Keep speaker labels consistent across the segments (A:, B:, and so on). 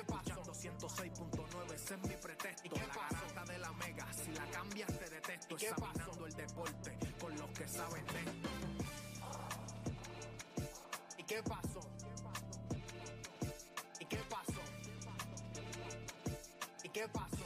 A: qué pasó? 106.9, ese es mi pretexto. ¿Y qué la garata de la mega, si la cambias te detesto. ¿Y qué Examinando el deporte con los que saben de esto. ¿Y qué pasó? ¿Y qué pasó? ¿Y qué pasó?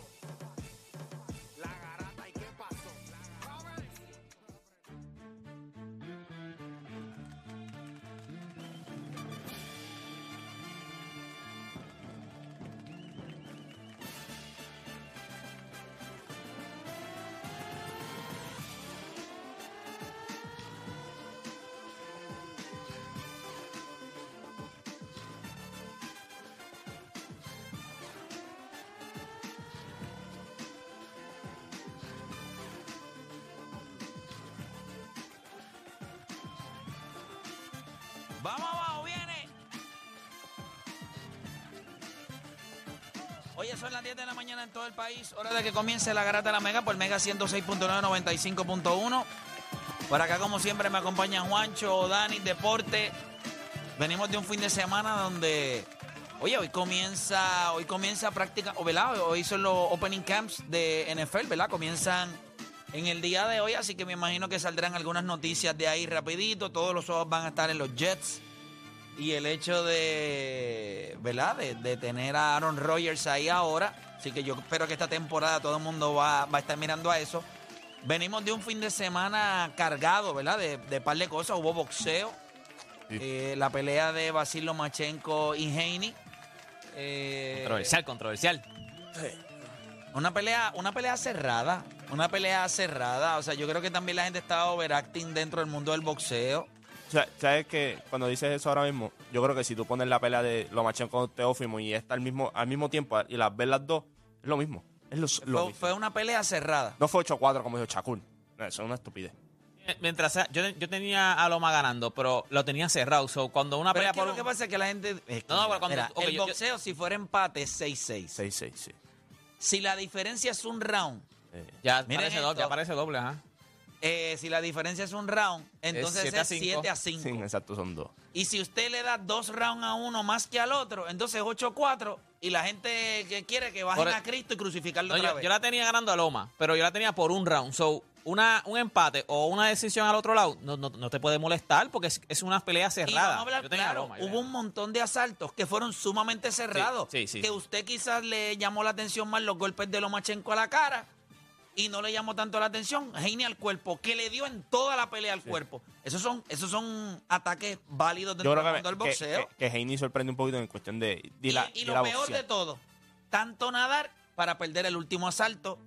B: Vamos abajo, viene. Oye, son las 10 de la mañana en todo el país. Hora de que comience la garata de la Mega por Mega 106.9, 95.1. Por acá, como siempre, me acompaña Juancho, Dani, Deporte. Venimos de un fin de semana donde, oye, hoy comienza, hoy comienza práctica, o. Hoy son los opening camps de NFL, ¿verdad? Comienzan en el día de hoy, así que me imagino que saldrán algunas noticias de ahí rapidito. Todos los ojos van a estar en los Jets. Y el hecho de, ¿verdad? De, de tener a Aaron Rodgers ahí ahora. Así que yo espero que esta temporada todo el mundo va, va a estar mirando a eso. Venimos de un fin de semana cargado, ¿verdad? De, de par de cosas. Hubo boxeo.
C: Sí.
B: Eh, la pelea de Basil Lomachenko y Haney. Eh,
D: Controversial, controversial.
B: Una pelea, una pelea cerrada. Una pelea cerrada. O sea, yo creo que también la gente estaba overacting dentro del mundo del boxeo.
C: O sea, ¿Sabes que Cuando dices eso ahora mismo, yo creo que si tú pones la pelea de Lomachenko con Teófimo y está al mismo, al mismo tiempo y las ves las dos, es lo mismo. Es lo, lo
B: Fue,
C: mismo.
B: fue una pelea cerrada.
C: No fue 8-4 como dijo Chacul. No, Eso es una estupidez.
D: Mientras sea- yo, yo tenía a Loma ganando, pero lo tenía cerrado. So, cuando una
B: Pero
D: pelea
B: es que
D: por
B: lo que pasa es que la gente. es que,
D: No, no, pero cuando-
B: mira, el
D: yo- yo-
B: boxeo, si fuera empate, es 6-6.
C: 6-6, sí.
B: Si la diferencia es un round,
C: Eh,
D: ya parece
B: esto.
D: doble, ya parece doble, ajá.
B: eh, si la diferencia es un round, entonces
D: siete a
B: es
D: cinco.
B: 7 a 5.
C: sí, exacto, son dos.
B: Y si usted le da dos rounds a uno más que al otro, entonces 8-4 y la gente que quiere que bajen
D: Por
B: a Cristo y crucificarlo
D: No,
B: otra
D: yo,
B: vez.
D: yo la tenía ganando a Loma, pero yo la tenía por un round. So, una, un empate o una decisión al otro lado no, no, no te puede molestar porque es, es una pelea cerrada.
B: hablar
D: yo tenía a
B: claro, hubo un montón de asaltos que fueron sumamente cerrados.
D: sí, sí.
B: Que usted quizás le llamó la atención más los golpes de Lomachenko a la cara y no le llamó tanto la atención Heine al cuerpo, que le dio en toda la pelea al cuerpo. Esos son, esos son ataques válidos dentro del mundo del boxeo.
C: que, que Haney sorprende un poquito en cuestión de, de
B: y
C: la,
B: y
C: de
B: lo
C: la
B: peor de todo, tanto nadar para perder el último asalto,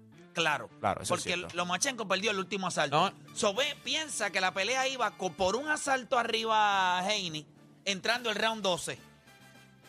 B: claro.
C: Claro, eso es
B: porque
C: cierto.
B: Lomachenko perdió el último asalto. So, ve, piensa que la pelea iba co- por un asalto arriba a Haney, entrando el round 12.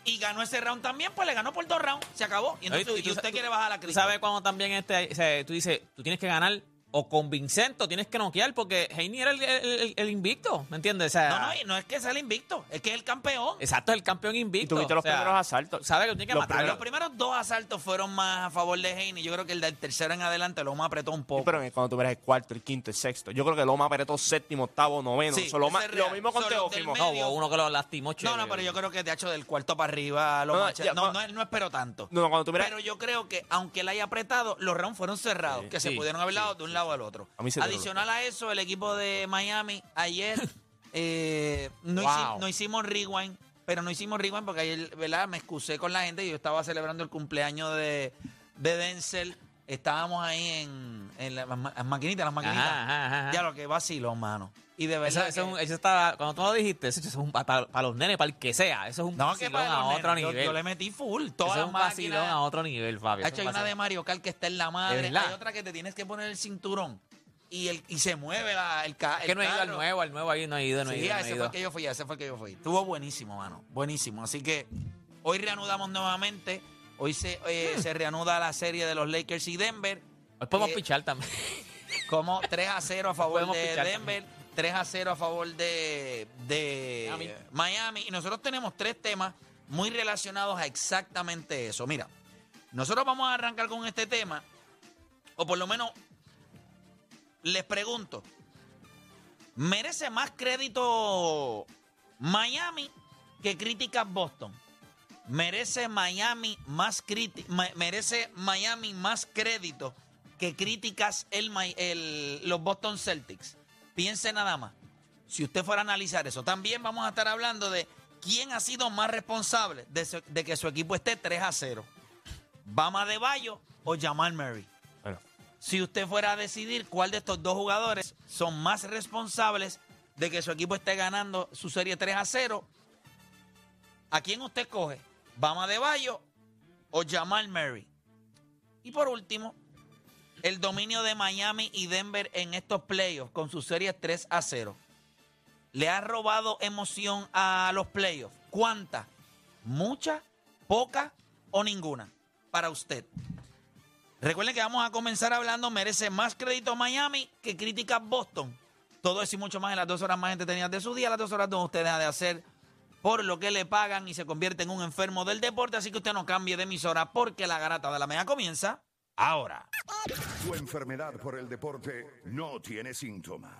B: Y ganó ese round también, pues le ganó por dos rounds. Se acabó. Y, entonces,
D: Oye,
B: y
D: tú-
B: usted
D: tú-
B: quiere bajar la crítica.
D: sabes cuando también este, o sea, tú dices, tú tienes que ganar o convincente o tienes que noquear porque Heini era el, el- el- el invicto, ¿me entiendes? O sea,
B: No, no, y no es que sea el invicto, es que es el campeón.
D: Exacto, es el campeón
C: Y
D: invicto.
C: tuviste los
D: o sea,
C: primeros asaltos.
D: Sabes que tú tienes que
C: Los
D: matarlo.
B: Los primeros dos asaltos fueron más a favor de Haney. Yo creo que el del tercero en adelante lo más apretó un
C: Sí,
B: poco.
C: pero en- cuando tú verás el cuarto, el quinto, el sexto. Yo creo que Loma apretó séptimo, octavo, noveno.
B: Sí,
C: Eso, Loma- lo mismo con Teófimo.
B: medio.
D: No, hubo uno que lo lastimó.
B: No,
D: chévere.
B: no, pero yo creo que de hecho del cuarto para arriba lo
C: No, ya,
B: no,
C: no.
B: no, no espero tanto.
C: No, no, cuando tú miras-
B: Pero yo creo que aunque él haya apretado, los rounds fueron cerrados,
C: Sí.
B: que se
D: Sí,
B: pudieron haber
D: sí,
B: dado de un lado al otro.
C: A mí se te
B: Adicional a eso, el equipo de Miami ayer eh, no,
D: Wow.
B: hici- no hicimos rewind, pero no hicimos rewind porque ayer, ¿verdad? Me excusé con la gente y yo estaba celebrando el cumpleaños de, de Denzel. Estábamos ahí en, en las ma- las maquinitas, las maquinitas.
D: Ajá, ajá, ajá.
B: Ya lo que vaciló, mano. Y de
D: Eso,
B: verdad.
D: eso es
B: que-
D: un- eso está, cuando tú lo dijiste, eso es un, para, para los nenes, para el que sea, eso es un
B: no,
D: vacilón a otro
B: nenes,
D: nivel.
B: Yo, le metí full.
D: eso
B: Todas
D: es
B: las
D: un vacilón
B: máquinas.
D: a otro nivel, Fabio.
B: Ha
D: eso
B: hecho,
D: es
B: hay
D: un
B: una de. Mario Kart que está en la madre.
D: verdad?
B: Hay otra que te tienes que poner el cinturón y, el, y se mueve la, el, ca-
D: Es que no he ido al
B: carro.
D: nuevo, al nuevo ahí no he ido, no he
B: Sí,
D: ido.
B: a
D: no
B: ese fue el que yo fui, ese fue el que yo fui. Estuvo buenísimo, mano. Buenísimo. Así que hoy reanudamos nuevamente. Hoy se, eh,
D: Hmm.
B: se reanuda la serie de los Lakers y Denver.
D: Hoy podemos
B: Eh,
D: pichar también.
B: Como 3 a 0 a favor de Denver, 3 a 0 a favor de, de
D: Miami.
B: Miami. Y nosotros tenemos tres temas muy relacionados a exactamente eso. Mira, nosotros vamos a arrancar con este tema, o por lo menos les pregunto, ¿merece más crédito Miami que críticas Boston? merece Miami más merece Miami más crédito que críticas el, el- los Boston Celtics. Piense nada más. Si usted fuera a analizar eso, también vamos a estar hablando de quién ha sido más responsable de, su- de que su equipo esté 3 a 0. Bama de Bayo o Jamal Murray.
C: Bueno,
B: Si usted fuera a decidir cuál de estos dos jugadores son más responsables de que su equipo esté ganando su serie 3 a 0, ¿a quién usted coge? ¿Bama de Bayo o Jamal Murray? Y por último, el dominio de Miami y Denver en estos playoffs con su serie 3 a 0. ¿Le ha robado emoción a los playoffs? ¿Cuánta? ¿Mucha? ¿Poca o ninguna? Para usted. Recuerden que vamos a comenzar hablando, merece más crédito Miami que críticas Boston. Todo eso y mucho más en las dos horas más entretenidas de su día, las dos horas donde usted deja de hacer por lo que le pagan y se convierte en un enfermo del deporte. Así que usted no cambie de emisora porque la garata de la mega comienza ahora.
E: Tu enfermedad por el deporte no tiene síntomas,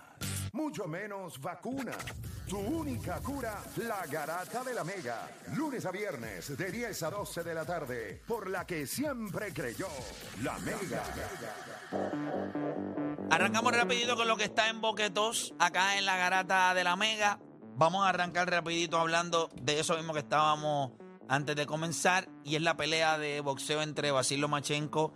E: mucho menos vacuna. Tu única cura, la garata de la mega. Lunes a viernes de 10 a 12 de la tarde, por la que siempre creyó, la mega.
B: Arrancamos rapidito con lo que está en Boquetos, acá en la garata de la Mega. Vamos a arrancar rapidito hablando de eso mismo que estábamos antes de comenzar, y es la pelea de boxeo entre Basil Lomachenko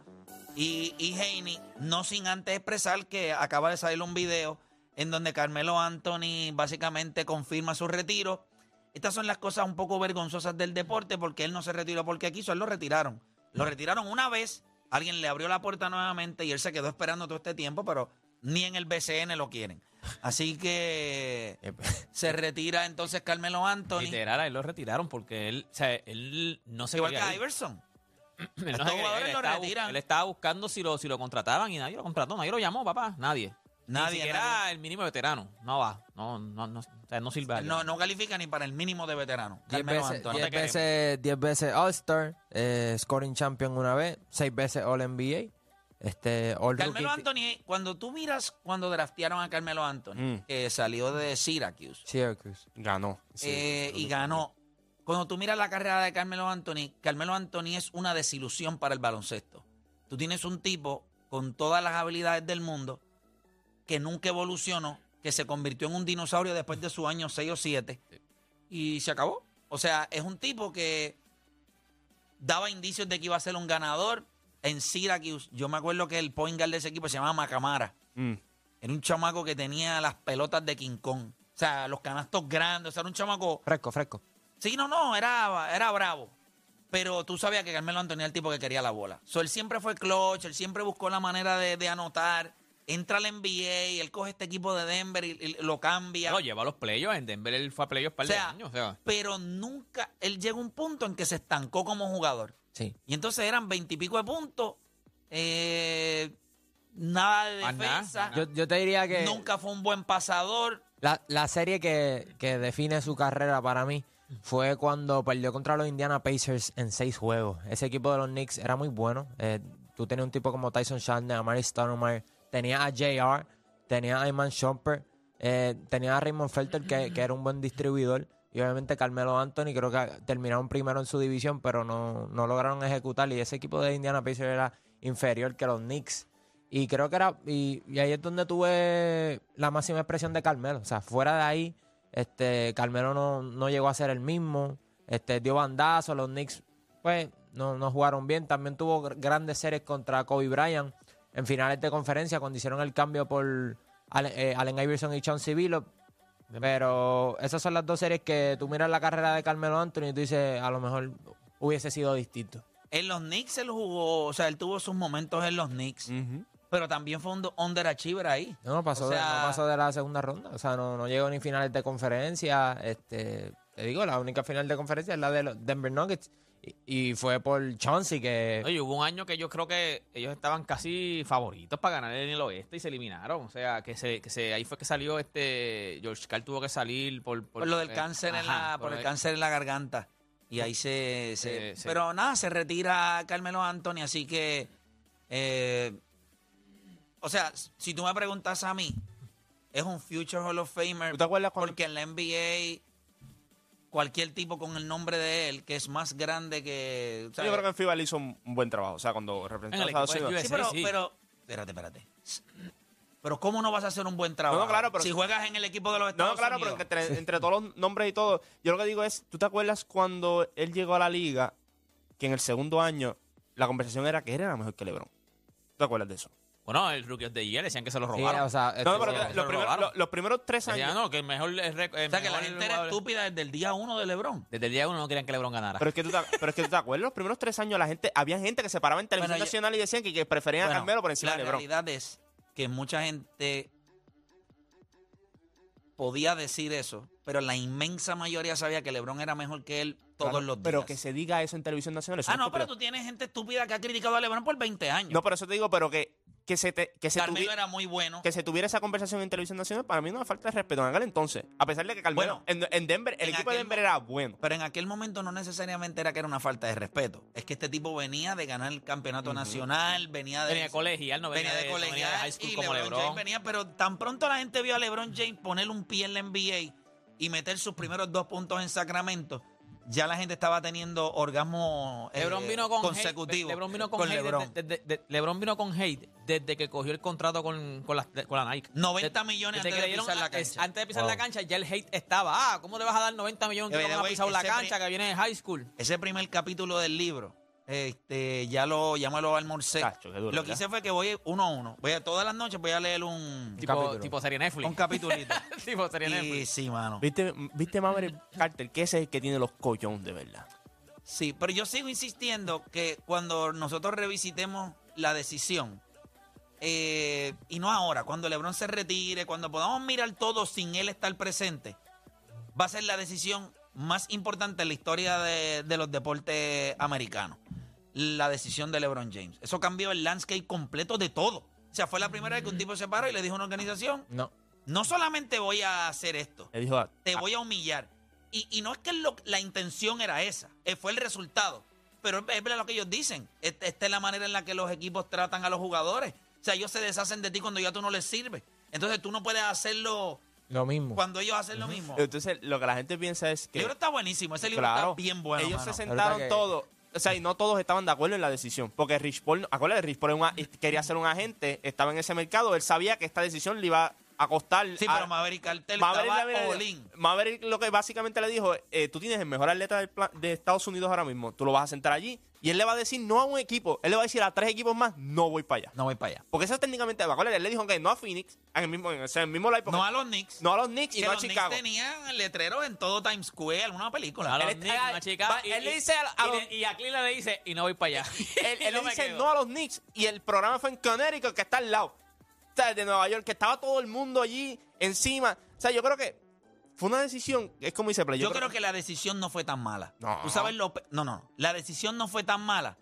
B: y, y Haney, no sin antes expresar que acaba de salir un video en donde Carmelo Anthony básicamente confirma su retiro. Estas son las cosas un poco vergonzosas del deporte porque él no se retiró porque quiso, él lo retiraron. Lo retiraron una vez, alguien le abrió la puerta nuevamente y él se quedó esperando todo este tiempo, pero ni en el BCN lo quieren. Así que se retira entonces Carmelo Anthony,
D: Literal, a él lo retiraron porque él, o sea, él no se
B: igual que. Iverson.
D: Él no quería
B: lo
D: estaba bu-
B: retiran.
D: Él estaba buscando si lo, si lo contrataban y nadie lo contrató, nadie lo llamó, papá, nadie.
B: Nadie,
D: Ni siquiera
B: nadie.
D: el mínimo veterano. No va, no, no, no, o sea, no sirve. allá.
B: No, no califica ni para el mínimo de veterano.
F: 10
B: Carmelo
F: veces,
B: Anthony.
F: diez
D: te queremos.
F: veces, 10 veces All-Star, eh, scoring champion una vez, 6 veces All-NBA, este, All
B: Carmelo
F: Rookie.
B: Anthony, cuando tú miras cuando draftearon a Carmelo Anthony,
C: Mm.
B: que salió de Syracuse
F: Syracuse.
C: ganó. Sí.
B: eh, y ganó. Cuando tú miras la carrera de Carmelo Anthony, Carmelo Anthony es una desilusión para el baloncesto. Tú tienes un tipo con todas las habilidades del mundo que nunca evolucionó, que se convirtió en un dinosaurio después de su año 6 o 7 y se acabó. O sea, es un tipo que daba indicios de que iba a ser un ganador en Syracuse. Yo me acuerdo que el point guard de ese equipo se llamaba Macamara.
C: Mm.
B: Era un chamaco que tenía las pelotas de King Kong. O sea, los canastos grandes. O sea, era un chamaco.
F: Fresco, fresco.
B: Sí, no, no, era, era bravo. Pero tú sabías que Carmelo Anthony era el tipo que quería la bola. So, él siempre fue clutch, él siempre buscó la manera de, de anotar. Entra al NBA, él coge este equipo de Denver y, y lo cambia.
D: Lo lleva a los playoffs. En Denver él fue a playoffs un par
B: O sea,
D: de años. O sea,
B: Pero nunca, él llegó a un punto en que se estancó como jugador.
F: Sí.
B: Y entonces eran veintipico de puntos. eh, nada de defensa.
F: Yo, yo te diría que
B: Nunca fue un buen pasador.
F: la, la serie que, que define su carrera para mí fue cuando perdió contra los Indiana Pacers en seis juegos. Ese equipo de los Knicks era muy bueno. Eh, tú tenías un tipo como Tyson Chandler, Amari Stoudemire, tenías a JR, tenías a Iman Shumpert, eh, a Raymond Felter, que, que era un buen distribuidor. Y obviamente Carmelo Anthony, creo que terminaron primero en su división, pero no, no lograron ejecutar. Y ese equipo de Indiana Pacers era inferior que los Knicks. Y creo que era. Y, y ahí es donde tuve la máxima expresión de Carmelo. O sea, fuera de ahí, este, Carmelo no, no llegó a ser el mismo. Este, dio bandazo. Los Knicks, pues, no, no jugaron bien. También tuvo gr- grandes series contra Kobe Bryant en finales de conferencia cuando hicieron el cambio por Allen, eh, Allen Iverson y Chauncey Billups. Pero esas son las dos series que tú miras la carrera de Carmelo Anthony y tú dices, a lo mejor hubiese sido distinto.
B: En los Knicks él jugó, o sea, él tuvo sus momentos en los Knicks,
C: Ujú.
B: Pero también fue un underachiever ahí.
F: No, pasó,
B: O
F: de, no pasó de la segunda ronda. O sea, no, no llegó ni finales de conferencia. Este, te digo, la única final de conferencia es la de los Denver Nuggets. Y, y fue por Chauncey que...
D: Oye, hubo un año que yo creo que ellos estaban casi favoritos para ganar en el oeste y se eliminaron. O sea, que se, que se ahí fue que salió este. George Carl tuvo que salir por.
B: Por lo del
D: eh,
B: cáncer en
D: ajá,
B: la, por el
D: el-
B: cáncer en la garganta. Y ahí se, se-
D: Eh, sí.
B: pero nada, se retira Carmelo Anthony, así que eh, o sea, si tú me preguntas a mí, es un future Hall of Famer
C: ¿Tú te acuerdas cuando-
B: porque en la NBA cualquier tipo con el nombre de él, que es más grande que...
C: Yo creo que en FIBA él hizo un, buen trabajo. O sea, cuando representó
D: En
C: a Estados Unidos.
B: Sí, pero,
D: sí.
B: pero, espérate, espérate. Pero ¿cómo no vas a hacer un buen trabajo?
C: No, claro, pero-
B: si juegas en el equipo de los Estados
C: No, claro, pero
B: Unidos.
C: entre, entre todos los nombres y todo. Yo lo que digo es, ¿tú te acuerdas cuando él llegó a la liga, que en el segundo año la conversación era que él era mejor que LeBron? ¿Tú te acuerdas de eso?
D: Bueno, el Rookie of the Year decían que se lo
F: Sí,
D: robaron.
F: o sea,
C: No,
F: este,
C: pero los,
D: lo
C: primeros,
D: robaron.
C: los- los primeros tres
D: Decían,
C: años.
D: no, que el mejor el
B: o sea, que la gente era estúpida desde el día uno de LeBron.
D: Desde el día uno no querían que LeBron ganara.
C: Pero es, que tú te, pero es que tú te acuerdas, los primeros tres años la gente, había gente que se paraba en televisión
B: Bueno,
C: nacional y decían que, que preferían
B: Bueno,
C: a Carmelo por encima
B: la
C: de LeBron.
B: realidad es que mucha gente podía decir eso, pero la inmensa mayoría sabía que LeBron era mejor que él todos
C: Claro,
B: los días.
C: Pero que se diga eso en televisión nacional. eso
B: Ah,
C: es
B: no, pero tú tienes gente estúpida que ha criticado a LeBron por 20 años.
C: No, por eso te digo, pero que, que se, te- que se
B: Carmelo
C: tuvi-
B: era muy bueno.
C: que se tuviera esa conversación en televisión nacional, para mí no me falta de respeto en aquel entonces. A pesar de que Carmelo,
B: Bueno,
C: en, en Denver, el
B: en
C: equipo de Denver era bueno.
B: Pero en aquel momento no necesariamente era que era una falta de respeto. Es que este tipo venía de ganar el campeonato nacional, venía de...
D: venía de colegial, no venía,
B: venía de
D: no venía
B: colegial
D: de high school
B: y
D: como
B: LeBron,
D: LeBron.
B: James venía, pero tan pronto la gente vio a LeBron James poner un pie en la NBA y meter sus primeros dos puntos en Sacramento, ya la gente estaba teniendo orgasmo eh,
D: LeBron vino con
B: consecutivo
D: hate, LeBron vino con,
B: con
D: hate
B: LeBron.
D: desde- desde- de- LeBron vino con hate desde que cogió el contrato con, con, la, con la Nike.
B: 90
D: Desde-
B: millones antes de pisar la cancha.
D: antes de pisar
F: Wow.
D: la cancha ya el hate estaba. Ah, ¿cómo le vas a dar 90 millones que no ha pisado la cancha que viene de high school?
B: Ese primer capítulo del libro, este, ya lo, ya me lo almorcé.
C: Chacho, qué duro,
B: lo que
C: ¿verdad?
B: hice fue que voy uno a uno. Voy a, todas las noches voy a leer un,
D: Tipo,
F: capítulo.
D: tipo serie Netflix.
B: un capitulito.
D: tipo serie
B: y
D: Netflix.
B: sí, mano.
C: ¿Viste, ¿Viste Maverick Carter? Que ese es el que tiene los collones de verdad.
B: Sí, pero yo sigo insistiendo que cuando nosotros revisitemos la decisión, eh, y no ahora, cuando LeBron se retire, cuando podamos mirar todo sin él estar presente, va a ser la decisión más importante en la historia de, de los deportes americanos. La decisión de LeBron James. Eso cambió el landscape completo de todo. O sea, fue la primera vez que un tipo se paró y le dijo a una organización,
F: No.
B: no solamente voy a hacer esto,
C: Le dijo,
B: te voy a humillar. Y, y no es que lo- la intención era esa, eh, fue el resultado. Pero es verdad lo que ellos dicen. Esta, esta es la manera en la que los equipos tratan a los jugadores. O sea, ellos se deshacen de ti cuando ya tú no les sirves. Entonces tú no puedes hacerlo
F: Lo mismo.
B: cuando ellos hacen lo mismo.
C: Entonces, lo que la gente piensa es
B: El
C: que.
B: libro está buenísimo. Ese libro
C: Claro,
B: está bien bueno.
C: ellos
B: mano.
C: se sentaron
F: que-
C: todos. O sea, y no todos estaban de acuerdo en la decisión. Porque Rich Paul, acuérdate, Rich Paul era un a- quería ser un agente, estaba en ese mercado, él sabía que esta decisión le iba a costar.
B: Sí,
C: a-
B: pero Maverick Cartel
C: Maverick,
B: estaba in.
C: Maverick lo que básicamente le dijo, eh, tú tienes el mejor atleta del pla- de Estados Unidos ahora mismo, tú lo vas a sentar allí y él le va a decir no a un equipo, él le va a decir a tres equipos más, no voy para allá.
B: No voy para allá.
C: Porque eso es técnicamente, acuérdate, él le dijo que no a Phoenix, en el mismo, en el mismo live,
B: No a los Knicks.
C: no a los Knicks y
B: que
C: no a
B: los
C: Chicago.
B: Knicks tenían letreros en todo Times Square, alguna película.
D: A los
C: Él-
D: Knicks,
C: él-
D: una chica,
C: va-
D: y,
C: él le dice a- a
D: y
C: los-
D: y a Cleveland le dice, y no voy para allá.
C: Él,
D: no
C: le dice no a los Knicks y el programa fue en Connecticut, que está al lado. O sea, de Nueva York, que estaba todo el mundo allí encima. O sea, yo creo que fue una decisión, es como dice Play.
B: Yo, creo que la decisión no fue tan mala.
C: No.
B: Tú sabes lo no, no, la decisión no fue tan mala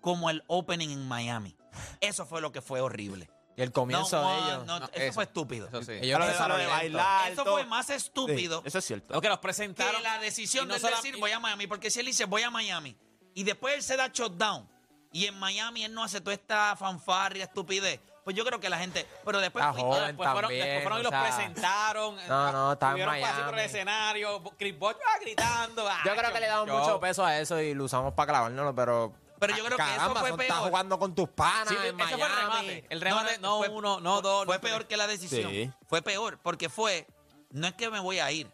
B: como el opening en Miami. Eso fue lo que fue horrible.
F: Y el comienzo
B: No,
F: de ellos.
B: no,
D: No,
B: eso,
D: eso.
B: fue estúpido.
D: Eso sí.
F: Ellos
C: lo de, bailar.
B: Eso fue más estúpido
C: Sí, eso es cierto.
D: Lo que los
B: que
D: presentaron.
B: la decisión
D: no
B: de decir voy a Miami. Porque si él dice voy a Miami y después él se da shutdown y en Miami él no hace toda esta fanfarria, estupidez, pues yo creo que la gente. Pero después. Fui-
F: joven.
D: después fueron,
F: también,
D: después fueron y los
F: sea,
D: presentaron.
F: no, no, en
D: pasando por el
F: Miami.
D: escenario. Chris Bosh ah, gritando. ah,
F: Yo creo que le damos mucho peso a eso y lo usamos para clavárnoslo, pero.
B: Pero yo creo que eso fue peor.
F: Estás jugando con tus panas
D: Sí,
F: en
D: fue el
F: Miami.
D: remate. El remate, no,
B: fue-
D: uno, no dos.
B: Fue
D: no
B: peor que la decisión.
C: Sí.
B: Fue peor, porque fue, no es que me voy a ir,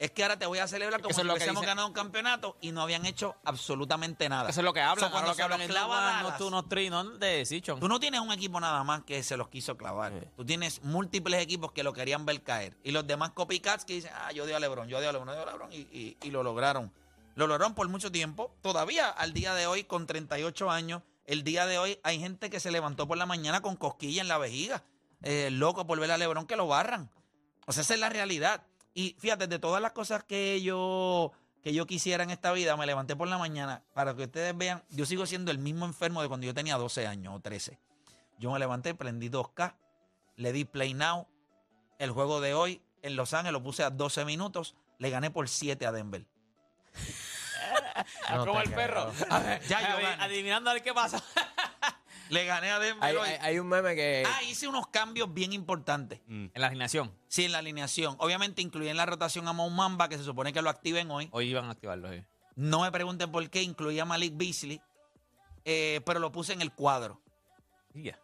B: es que ahora te voy a celebrar como
D: Eso es lo que dice-
B: ganado un campeonato y no habían hecho absolutamente nada.
D: Eso es lo que hablan.
B: So, cuando se
D: hablan
B: los clava
D: no,
B: Dallas,
D: no tú, no three, no de.
B: Tú no tienes un equipo nada más que se los quiso clavar.
C: Sí.
B: Tú tienes múltiples equipos que lo querían ver caer. Y los demás copycats que dicen, ah, yo odio a LeBron, yo odio a LeBron, yo odio a LeBron. Y, y- y lo lograron. Lo lograron por mucho tiempo. Todavía al día de hoy, con 38 años, el día de hoy hay gente que se levantó por la mañana con cosquilla en la vejiga. eh, loco por ver a LeBron que lo barran. O sea, esa es la realidad. Y fíjate, de todas las cosas que yo, que yo quisiera en esta vida, me levanté por la mañana para que ustedes vean, yo sigo siendo el mismo enfermo de cuando yo tenía 12 años o 13. Yo me levanté, prendí 2K, le di play now. El juego de hoy en Los Ángeles lo puse a 12 minutos, le gané por 7 a Denver.
F: No
D: como el perro.
F: creo.
D: A ver,
B: Ya yo
D: adi-
B: gané.
D: adivinando a ver qué pasa.
B: Le gané a Denver
F: Hay,
B: hoy.
F: hay- hay un meme que.
B: Ah, hice unos cambios bien importantes.
C: Mm.
D: En la alineación.
B: Sí, en la alineación. Obviamente incluí en la rotación a Mo Mamba, que se supone que lo activen hoy.
D: Hoy iban a activarlo. sí.
B: No me pregunten por qué incluí a Malik Beasley, eh, pero lo puse en el cuadro.
D: Y ya.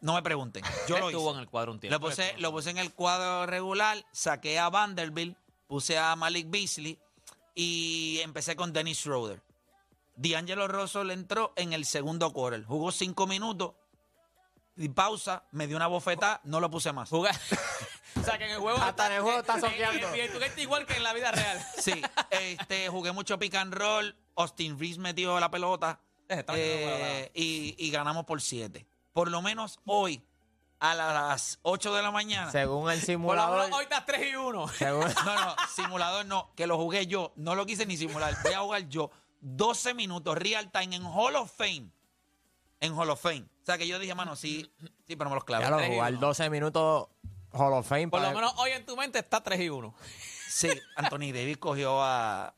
B: No me pregunten. Yo
D: Él
B: lo
D: estuvo
B: hice.
D: en el cuadro un tiempo.
B: Lo puse, lo puse en el cuadro regular, saqué a Vanderbilt, puse a Malik Beasley y empecé con Dennis Schroeder. D'Angelo Russell entró en el segundo quarter. Jugó cinco minutos y pausa, me dio una bofetada, no lo puse más.
D: Jugar. o sea, que en el juego.
F: Hasta en el juego está soqueando.
D: igual que en la vida real.
B: Sí, este, jugué mucho pick and roll. Austin Reeves metió la pelota
D: Está
B: eh, y, y ganamos por siete. Por lo menos hoy, a las 8 de la mañana.
F: Según el
D: Por lo
F: simulador.
D: menos hoy estás 3 y 1.
F: según-
B: No, no, simulador no, que lo jugué yo. No lo quise ni simular. Voy a jugar yo 12 minutos real time en Hall of Fame. En Hall of Fame. O sea que yo dije, mano, sí, sí, pero me los clavé.
D: y
F: jugar
D: uno.
F: 12 minutos Hall of Fame.
D: Por lo menos hoy en tu mente está 3 y 1.
B: Sí, Anthony Davis cogió a, a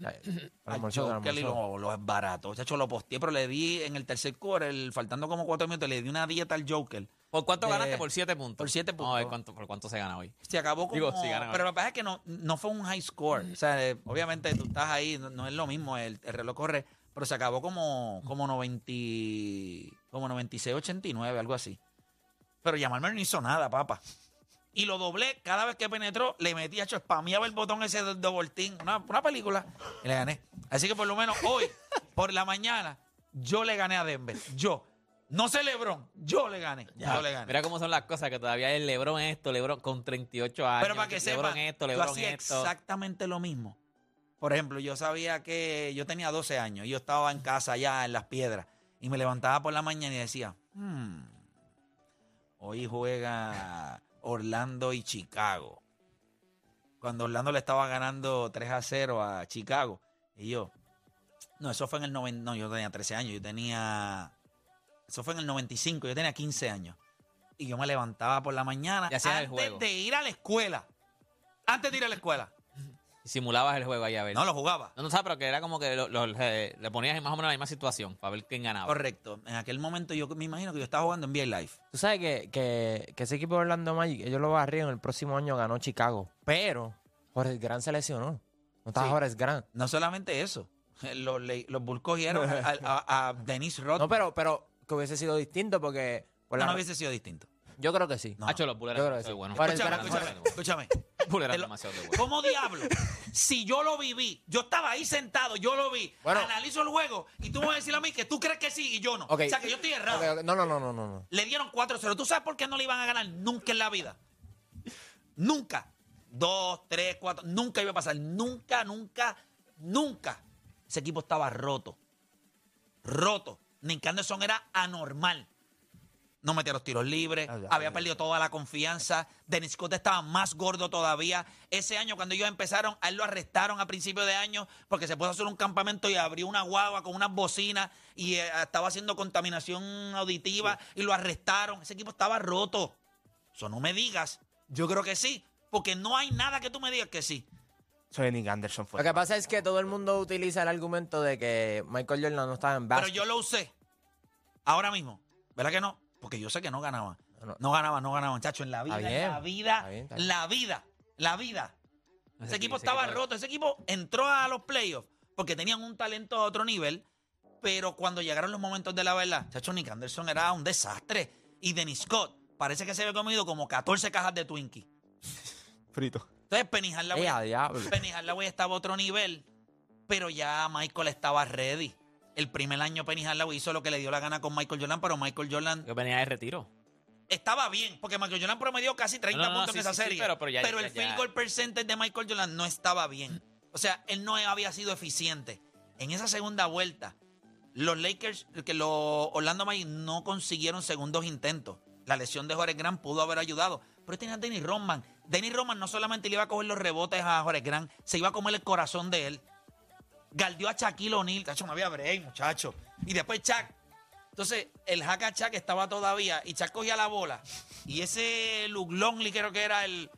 F: almorzó.
B: lo, lo es barato. Chacho, lo posteé, pero le di en el tercer quarter, faltando como cuatro minutos, le di una dieta al Joker.
D: ¿Por cuánto ganaste? Por 7 puntos.
B: por siete
D: Vamos a ver
B: puntos.
D: cuánto, por cuánto se gana hoy.
B: Se acabó como...
D: Digo, sí, ganaron.
B: pero lo que pasa es que no, no fue un high score. O sea, eh, obviamente tú estás ahí, no, no es lo mismo, el, el reloj corre, pero se acabó como, como 90, como 96, 89, algo así. Pero llamarme no hizo nada, papá. Y lo doblé, cada vez que penetró, le metí, hecho, spameaba el botón ese de team, una, una película, y le gané. Así que por lo menos hoy, por la mañana, yo le gané a Denver. Yo. No sé LeBron, yo le gané. Yo le gané.
D: Mira cómo son las cosas, que todavía es Lebron esto, Lebron con 38 años.
B: Pero para que
D: Lebron
B: sepa,
D: esto,
B: yo
D: Lebron
B: hacía
D: esto.
B: exactamente lo mismo. Por ejemplo, yo sabía que yo tenía 12 años y yo estaba en casa allá en las piedras y me levantaba por la mañana y decía, "Hmm, hoy juega Orlando y Chicago. Cuando Orlando le estaba ganando 3 a 0 a Chicago. Y yo, no, eso fue en el 90, no, yo tenía 13 años, yo tenía, eso fue en el 95, yo tenía 15 años. Y yo me levantaba por la mañana
D: Y hacías el
B: antes
D: juego.
B: de ir a la escuela. Antes de ir a la escuela.
D: Y simulabas el juego ahí a ver.
B: No lo jugaba.
D: No, no sabes, pero que era como que lo- lo- le, le ponías más o menos la misma situación para ver quién ganaba.
B: Correcto. En aquel momento yo me imagino que yo estaba jugando en NBA Live.
F: Tú sabes que, que, que ese equipo de Orlando Magic, ellos lo barrieron el próximo año, ganó Chicago. Pero Jorge Gran se lesionó. No está
B: Sí.
F: Jorge Gran.
B: No solamente eso. Los, los Bulls cogieron a, a, a Dennis Roth.
F: No, pero, pero que hubiese sido distinto porque. por
B: no,
F: la-
B: no hubiese sido distinto.
F: Yo creo que sí.
B: No.
D: Hacho, los
F: Yo creo que
D: demasiado
F: sí.
D: buenos.
F: Para-
B: Escúchame, escúchame, escúchame. Te lo-
D: demasiado buenos.
B: ¿Cómo diablo? Si yo lo viví, yo estaba ahí sentado, yo lo vi,
F: Bueno.
B: analizo el juego y tú me vas a decir a mí que tú crees que sí y yo no.
F: Ok.
B: O sea, que yo estoy errado.
F: Ok, ok. No, no, no, no, no, no.
B: Le dieron 4-0. ¿Tú sabes por qué no le iban a ganar nunca en la vida? Nunca. Dos, tres, cuatro. Nunca iba a pasar. Nunca, nunca, nunca. Ese equipo estaba roto. Roto. Nick Anderson era anormal. No metía los tiros libres.
C: Ah, ya,
B: había
C: ya.
B: perdido toda la confianza. Dennis Scott estaba más gordo todavía. Ese año, cuando ellos empezaron, a él lo arrestaron a principio de año porque se puso a hacer un campamento y abrió una guagua con unas bocinas y eh, estaba haciendo contaminación auditiva y lo arrestaron. Ese equipo estaba roto. Eso no me digas. Yo creo que sí. Porque no hay nada que tú me digas que sí.
C: Nick Anderson fue.
F: Lo que pasa es que todo el mundo utiliza el argumento de que Michael Jordan no estaba en
B: Pero
F: básquet.
B: yo lo usé. Ahora mismo. ¿Verdad que no? Porque yo sé que no ganaba.
F: No,
B: ganaba, no ganaba, muchacho. En la vida, en la vida,
F: está bien, está bien.
B: la vida, la vida. Ese,
D: Ese
B: equipo
D: ese
B: estaba
D: equipo-
B: roto. Ese equipo entró a los playoffs porque tenían un talento a otro nivel. Pero cuando llegaron los momentos de la verdad, chacho, Nick Anderson era un desastre. Y Dennis Scott parece que se había comido como 14 cajas de Twinkie.
C: frito.
B: Entonces, Penny Hardaway,
F: Eh, a diablo.
B: Penny Hardaway estaba a otro nivel, pero ya Michael estaba ready. El primer año Penny Hardaway hizo lo que le dio la gana con Michael Jordan, pero Michael Jordan
D: Que venía de retiro.
B: estaba bien, porque Michael Jordan promedió casi 30
D: No, no, no,
B: puntos
D: sí,
B: en esa
D: sí, sí,
B: serie.
D: pero- pero ya-
B: el
D: ya-
B: field goal percentage de Michael Jordan no estaba bien. O sea, él no había sido eficiente. En esa segunda vuelta, los Lakers, que los Orlando Magic no consiguieron segundos intentos. La lesión de Jorge Grant pudo haber ayudado. Pero tenía a Dennis Rodman. Dennis Rodman no solamente le iba a coger los rebotes a Jorge Grant, se iba a comer el corazón de él. Galdió a Shaquille O'Neal. Chacho, no había break, muchacho. Y después Shaq. Entonces, el hack a Shaq estaba todavía y Shaq cogía la bola. Y ese Luke Longley creo que era el...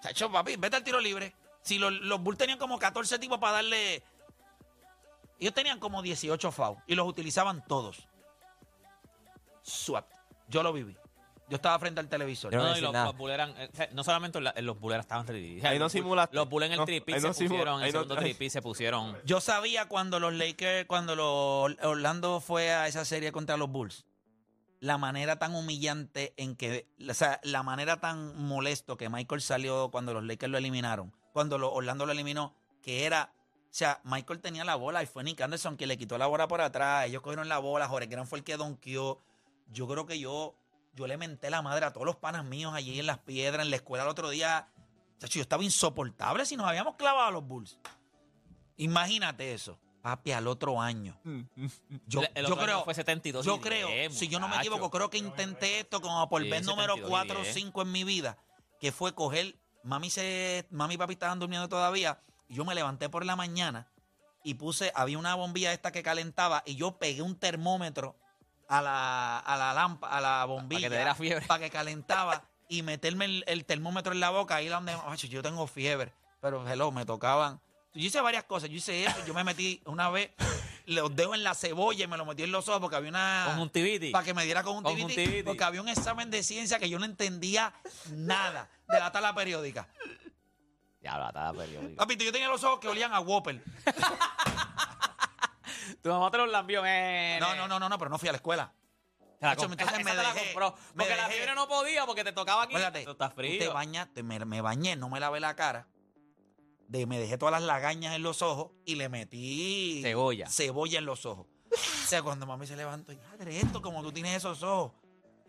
B: Chacho, papi, vete al tiro libre. Si los, los Bulls tenían como 14 tipos para darle... Ellos tenían como 18 fouls y los utilizaban todos. swept. Yo lo viví. Yo estaba frente al televisor.
F: Yo no
D: No, y los,
F: nada.
D: los Bulls eran, eh, sea, no solamente la- los Bulls estaban 3D. o sea,
C: Ahí no
D: los Bulls-
C: simulaste.
D: Los Bulls en el
C: No,
D: 3
C: ahí
D: se
C: no
D: pusieron, en
C: ahí
D: el
C: no-
D: segundo 3 se pusieron.
B: Yo sabía cuando los Lakers, cuando los Orlando fue a esa serie contra los Bulls, la manera tan humillante en que, o sea, la manera tan molesto que Michael salió cuando los Lakers lo eliminaron, cuando los Orlando lo eliminó, que era, o sea, Michael tenía la bola y fue Nick Anderson quien le quitó la bola por atrás, ellos cogieron la bola, Jorge Gran fue el que donkeó. Yo creo que yo, yo le menté la madre a todos los panas míos allí en las piedras, en la escuela el otro día. Chacho, yo estaba insoportable si nos habíamos clavado a los Bulls. Imagínate eso. Papi, al otro año. Yo,
D: El- el
B: yo
D: otro año
B: creo,
D: fue 72 y
B: yo creo,
D: 10,
B: si yo no me equivoco, creo que intenté esto como por
D: Sí,
B: vez número
D: 72 y
B: 4 o
D: 10.
B: 5 en mi vida, que fue coger, mami se, mami y papi estaban durmiendo todavía, y yo me levanté por la mañana y puse, había una bombilla esta que calentaba, y yo pegué un termómetro a la, a la lámpara, a la bombilla.
D: que te diera fiebre.
B: Para que calentaba y meterme el, el termómetro en la boca, ahí donde, "Acho, yo tengo fiebre. Pero, hello, me tocaban. Yo hice varias cosas. Yo hice eso. Yo me metí una vez los dedos en la cebolla y me lo metí en los ojos porque había una.
D: Conjuntivitis.
B: Para que me diera conjuntivitis,
D: Conjuntivitis.
B: Porque había un examen de ciencia que yo no entendía nada de la tabla periódica.
D: Ya, la tabla periódica.
B: Papito, yo tenía los ojos que olían a Whopper.
D: Tu mamá te los lambió, eh.
B: No, no, no, no, no, pero no fui a la escuela.
D: Te la
B: entonces
D: esa
B: me
D: te la
B: dejé,
D: compró.
B: me
D: Porque la
B: dejé.
D: fiebre no podía porque te tocaba aquí.
B: Fíjate, tú te
D: frío.
B: bañaste, me, me bañé, no me lavé la cara. De, me dejé todas las lagañas en los ojos y le metí
D: Cebolla.
B: cebolla en los ojos. O sea, cuando mami se levantó, y madre, esto como tú tienes esos ojos.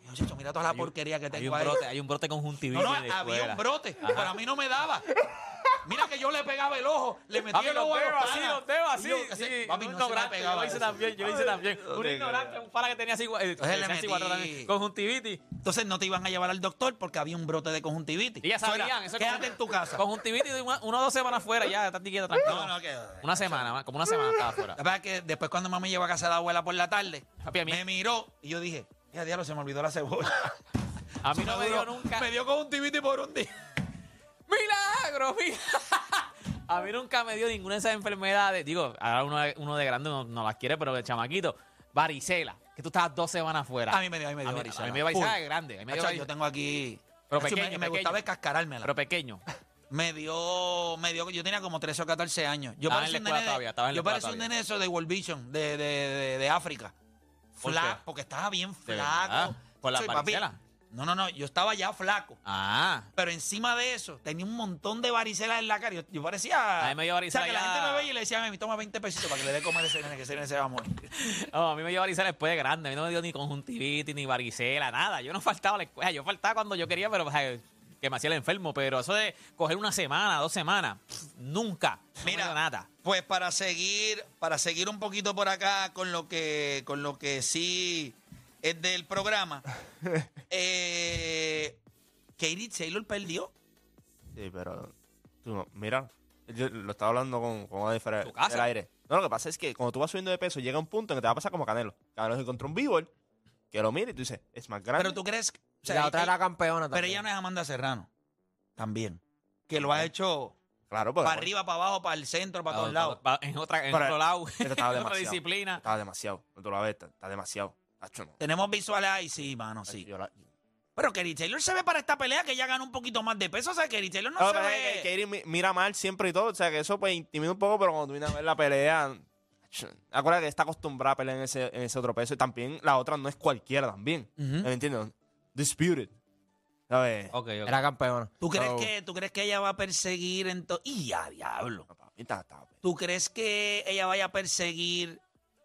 B: Y yo, "Chacho, mira toda la porquería que
D: Hay
B: tengo
D: un
B: ahí.
D: brote, hay un brote conjuntivitis
B: No, no,
D: en la
B: había
D: escuela.
B: un brote, pero a mí no me daba. Mira que yo le pegaba el ojo, le metía el ojo a los
D: así, los dedos así.
B: yo, papi,
D: un
B: no se me pegaba
D: Yo lo hice
B: eso.
D: también, yo lo hice también. Un
C: te
D: ignorante, un pana que tenía así, eh,
B: Entonces le metí-
D: también, conjuntivitis.
B: Entonces no te iban a llevar al doctor porque había un brote de conjuntivitis.
D: Y ya
B: Eso era,
D: sabían. Eso es
B: Quédate en tu casa.
D: Conjuntivitis de una, una o dos semanas fuera, ya, estás quieto, tranquilo.
B: No, no, que...
D: Una semana, como una semana estaba fuera.
B: La verdad es que después cuando mami llegó a casa de la abuela por la tarde,
D: Papi,
B: me miró y yo dije, ya diablo, se me olvidó la cebolla.
D: A mí no me dio nunca.
B: Me dio conjuntivitis por un día.
D: ¡Milagro! mi- A mí nunca me dio ninguna de esas enfermedades. Digo, ahora uno, uno de grande no, no las quiere, pero de chamaquito. Varicela, que tú estabas dos semanas fuera.
B: A mí me dio, a mí me dio
D: a
B: varicela.
D: a mí me dio varicela de grande. a mí me dio
B: Hacho, yo tengo aquí...
D: Pero
B: Hacho,
D: pequeño,
B: me, me
D: pequeño.
B: gustaba escascarármela.
D: Pero pequeño.
B: me dio, me dio, yo tenía como 13 o 14 años. Yo parecía un nene,
D: todavía,
B: yo parecía un eso de World Vision, de, de, de, de África.
D: ¿Por
B: Fla- porque estaba bien
D: ¿De
B: flaco.
D: ¿Por la varicela?
B: No, no, no, yo estaba ya flaco.
D: Ah.
B: Pero encima de eso, tenía un montón de varicelas en la cara. Yo, yo parecía.
D: A mí me dio varicela
B: O sea, que la gente me veía y le decía a mí, toma 20 pesitos para que le dé comer ese nene, que ese nene se va a morir.
D: No, a mí me dio varicela después de grande. A mí no me dio ni conjuntivitis, ni varicela, nada. Yo no faltaba a la escuela. Yo faltaba cuando yo quería, pero o sea, que me hacía el enfermo. Pero eso de coger una semana, dos semanas, pff, nunca. No me
B: Mira,
D: dio nada.
B: Pues para seguir, para seguir un poquito por acá con lo que, con lo que sí es del programa. eh, Katie Taylor perdió.
C: Sí, pero tú no, mira, yo lo estaba hablando con, con Adi fuera
D: ¿Tu casa?
C: del aire. No, lo que pasa es que cuando tú vas subiendo de peso, llega un punto en que te va a pasar como Canelo. Canelo se encontró un b que lo mira y tú dices, es más grande.
B: Pero tú crees. o sea,
F: la otra era campeona
B: pero
F: también.
B: ella no es Amanda Serrano. También. Que lo ha hecho
C: claro, pero
B: para arriba, para abajo, para el centro, para todos lados.
D: En, otra, en
C: Pero-
D: otro lado.
C: pero estaba
D: en otra disciplina.
C: Está demasiado. No tú lo ves, está, está demasiado. No.
B: Tenemos visuales ahí, sí, mano, sí.
C: Yo la-
B: Pero Katie Taylor se ve para esta pelea que ella gana un poquito más de peso. O sea, Katie Taylor no
C: No,
B: se
C: pero
B: ve.
C: es que Katie mi- mira mal siempre y todo. O sea, que eso pues intimida un poco, pero cuando tú vienes a ver la pelea. Acuérdate que está acostumbrada a pelear en ese, en ese otro peso. Y también la otra no es cualquiera también.
B: Ujú.
C: ¿Me entiendes? Disputed. ¿Sabes?
D: Ok, ok.
F: Era campeona.
B: ¿Tú crees,
C: So-
B: que, ¿Tú crees que ella va a perseguir entonces? ¡Y a diablo!
C: No, papi, está- está-
B: ¿Tú crees que ella vaya a perseguir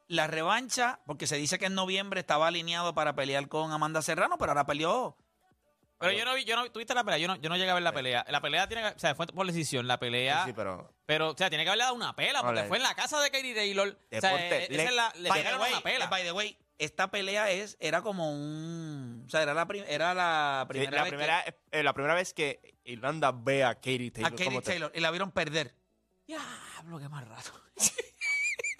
B: la revancha? Porque se dice que en noviembre estaba alineado para pelear con Amanda Serrano, pero ahora peleó.
D: Pero yo no vi, yo no, tuviste la pelea, yo no, yo no llegué a ver la pelea. La pelea tiene que, o sea, fue por decisión, la pelea,
C: Sí, sí, pero.
D: pero, o sea, tiene que haberle dado una pela, porque fue en la casa de Katie Taylor. o sea,
C: Deporte,
D: esa
C: le-
D: es la, le
B: by, the
D: pegaron
B: way,
D: una pela.
B: eh, by the way, esta pelea es, era como un... O sea, era la, prim- era la
C: Sí,
B: primera
C: la,
B: vez
C: primera, eh, la primera vez que Irlanda ve a Katie
B: que,
C: Taylor.
B: a Katie
C: te-
B: Taylor y la vieron perder.
D: Diablo, qué más rato.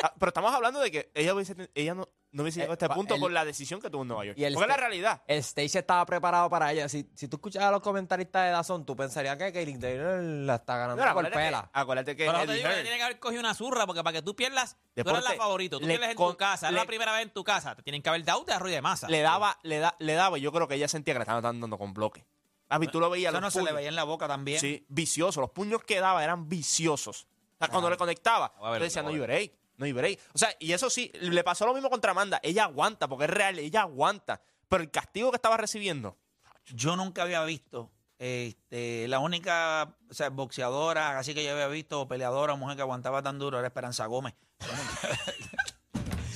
C: Ah, pero estamos hablando de que ella, hubiese ten- ella no, no hubiese
F: Eh,
C: llegado a este
F: pa-
C: punto
F: el-
C: por la decisión que tuvo en Nueva York.
F: y el
C: Porque es la realidad.
F: El stage estaba preparado para ella. Si, si tú escuchabas a los comentaristas de Dazón, tú pensarías que Kaylin Taylor la está ganando
C: No,
F: por
C: acuérdate,
F: pela.
C: que, acuérdate que
D: Pero te
C: Eddie
D: digo que tiene que haber cogido una zurra, porque para que tú pierdas, tú
C: Deporte,
D: eres la favorito, tú
C: le
D: pierdes en
C: con-
D: tu casa, es
C: le-
D: la primera vez en tu casa, te tienen que haber dado de arroz y de masa.
C: le daba, le, da, le daba, y yo creo que ella sentía que le estaban dando con bloque. A tú lo veías
B: Eso
C: los
B: no se le veía en la boca también.
C: Sí, vicioso. Los puños que daba eran viciosos. O sea, cuando le conectaba, yo decía, no break, no you break. O sea, y eso sí, le pasó lo mismo contra Amanda. Ella aguanta, porque es real, ella aguanta. Pero el castigo que estaba recibiendo,
B: Yo nunca había visto, este, la única o sea, boxeadora, así que yo había visto, o peleadora, o mujer que aguantaba tan duro, era Esperanza Gómez.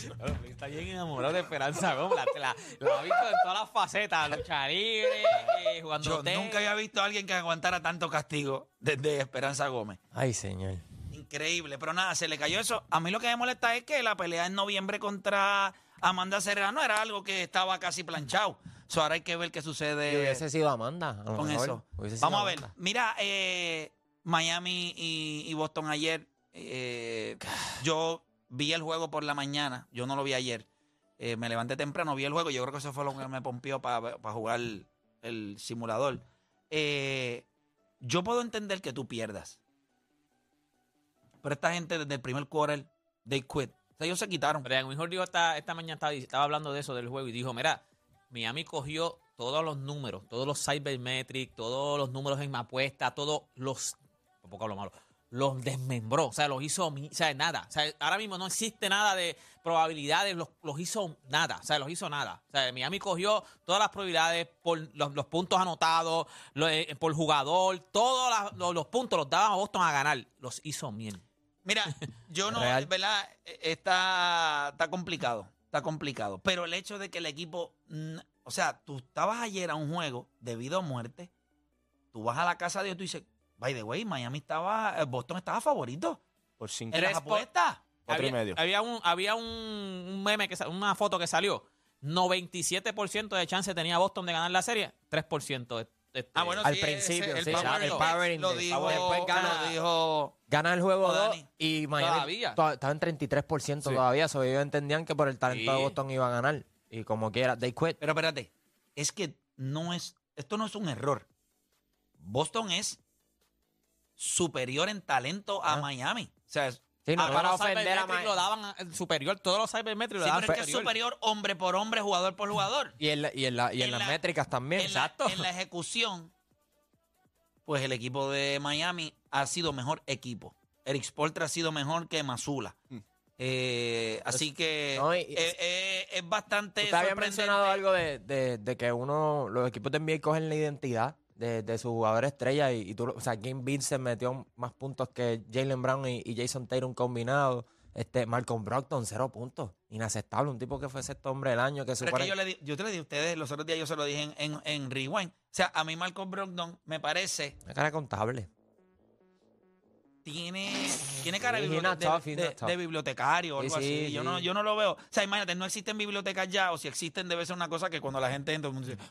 B: Yo nunca-
D: Está bien enamorado de Esperanza Gómez. La, la, la ha visto en todas las facetas, lucha libre, eh, jugando
B: Yo
D: tenis.
B: nunca había visto a alguien que aguantara tanto castigo desde Esperanza Gómez.
F: Ay, señor.
B: Increíble, pero nada, se le cayó eso. A mí lo que me molesta es que la pelea en noviembre contra Amanda Serrano era algo que estaba casi planchado. So, ahora hay que ver qué
F: Y
B: sucede
F: hubiese sido Amanda. a
B: con
F: mejor.
B: eso.
F: Hubiese
B: Vamos a ver.
F: Amanda.
B: Mira, eh, Miami y, y Boston ayer. eh, yo vi el juego por la mañana. Yo no lo vi ayer. Eh, me levanté temprano, vi el juego. Yo creo que eso fue lo que me pompió para jugar el, el simulador. Eh, yo puedo entender que tú pierdas. Pero esta gente desde el primer quarter, they quit. O sea, ellos se quitaron.
D: Brian Mejor dijo esta, esta mañana, estaba, estaba hablando de eso del juego y dijo, mira, Miami cogió todos los números, todos los cybermetrics, todos los números en apuesta, todos los, un poco hablo malo, los desmembró, o sea, los hizo, mi- o sea, nada. O sea, ahora mismo no existe nada de probabilidades, los, los hizo nada, o sea, los hizo nada. O sea, Miami cogió todas las probabilidades por los, los puntos anotados, lo- eh, por jugador, todos los, los puntos los daba a Boston a ganar, los hizo bien.
B: Mira, yo no,
F: Real.
B: ¿verdad? Está, está complicado, está complicado. Pero el hecho de que el equipo, o sea, tú estabas ayer a un juego debido a muerte, tú vas a la casa de Dios y tú dices, by the way, Miami estaba, eh, Boston estaba favorito
C: por cinco,
D: por-
B: apuestas.
C: cuatro y
D: había,
C: medio.
D: Había un, había un, un meme, que una foto que salió. 97% de chance tenía Boston de ganar la serie, 3%. De-
B: Ah, bueno,
F: Al
B: sí,
F: principio,
B: ese-
F: sí,
B: el Power
F: el
B: Index lo dijo,
F: Después gana-
B: lo dijo
F: Gana el juego
B: Oh,
F: 2
B: Dani.
F: y Miami
D: Todavía.
F: to- estaba en 33%
D: Sí.
F: todavía. So ellos entendían que por el talento
D: Sí.
F: de Boston iba a ganar. Y como quiera, they quit.
B: Pero espérate, es que no es, esto no es un error. Boston es superior en talento a
F: Ah.
B: Miami. O sea, es-
F: Sí, no
B: Ah,
D: los cybermetrics lo daban a- superior, todos los cybermetrics lo
B: sí,
D: daban
B: pero es que es
D: superior.
B: hombre por hombre, jugador por jugador.
F: Y en, la- y en, la- y en
B: En
F: las
B: la-
F: métricas también.
B: en, la, en la ejecución, pues el equipo de Miami ha sido mejor equipo. Eric Spoltra ha sido mejor que Mazula.
C: Mm.
B: Eh, así que
F: No, y-
B: eh, eh, es bastante
F: habías
B: sorprendente.
F: mencionado algo de, de- de que uno, los equipos de NBA cogen la identidad de, de su jugador estrella y, y tú, o sea, Game Vincent metió más puntos que Jalen Brown y, y Jason Tatum combinados. Este, Malcolm Brogdon, cero puntos. Inaceptable. Un tipo que fue sexto hombre del año. Que supone...
B: que yo, le di- yo te le di a ustedes, los otros días yo se lo dije en, en, en Rewind. O sea, a mí Malcolm Brogdon me parece,
F: Una cara contable.
B: tiene, tiene cara de, bibliote- de- bibliotecario o algo
F: sí,
B: así. Yo,
F: sí.
B: no, yo no lo veo. O sea, imagínate, no existen bibliotecas ya, o si existen debe ser una cosa que cuando la gente entra, el mundo dice,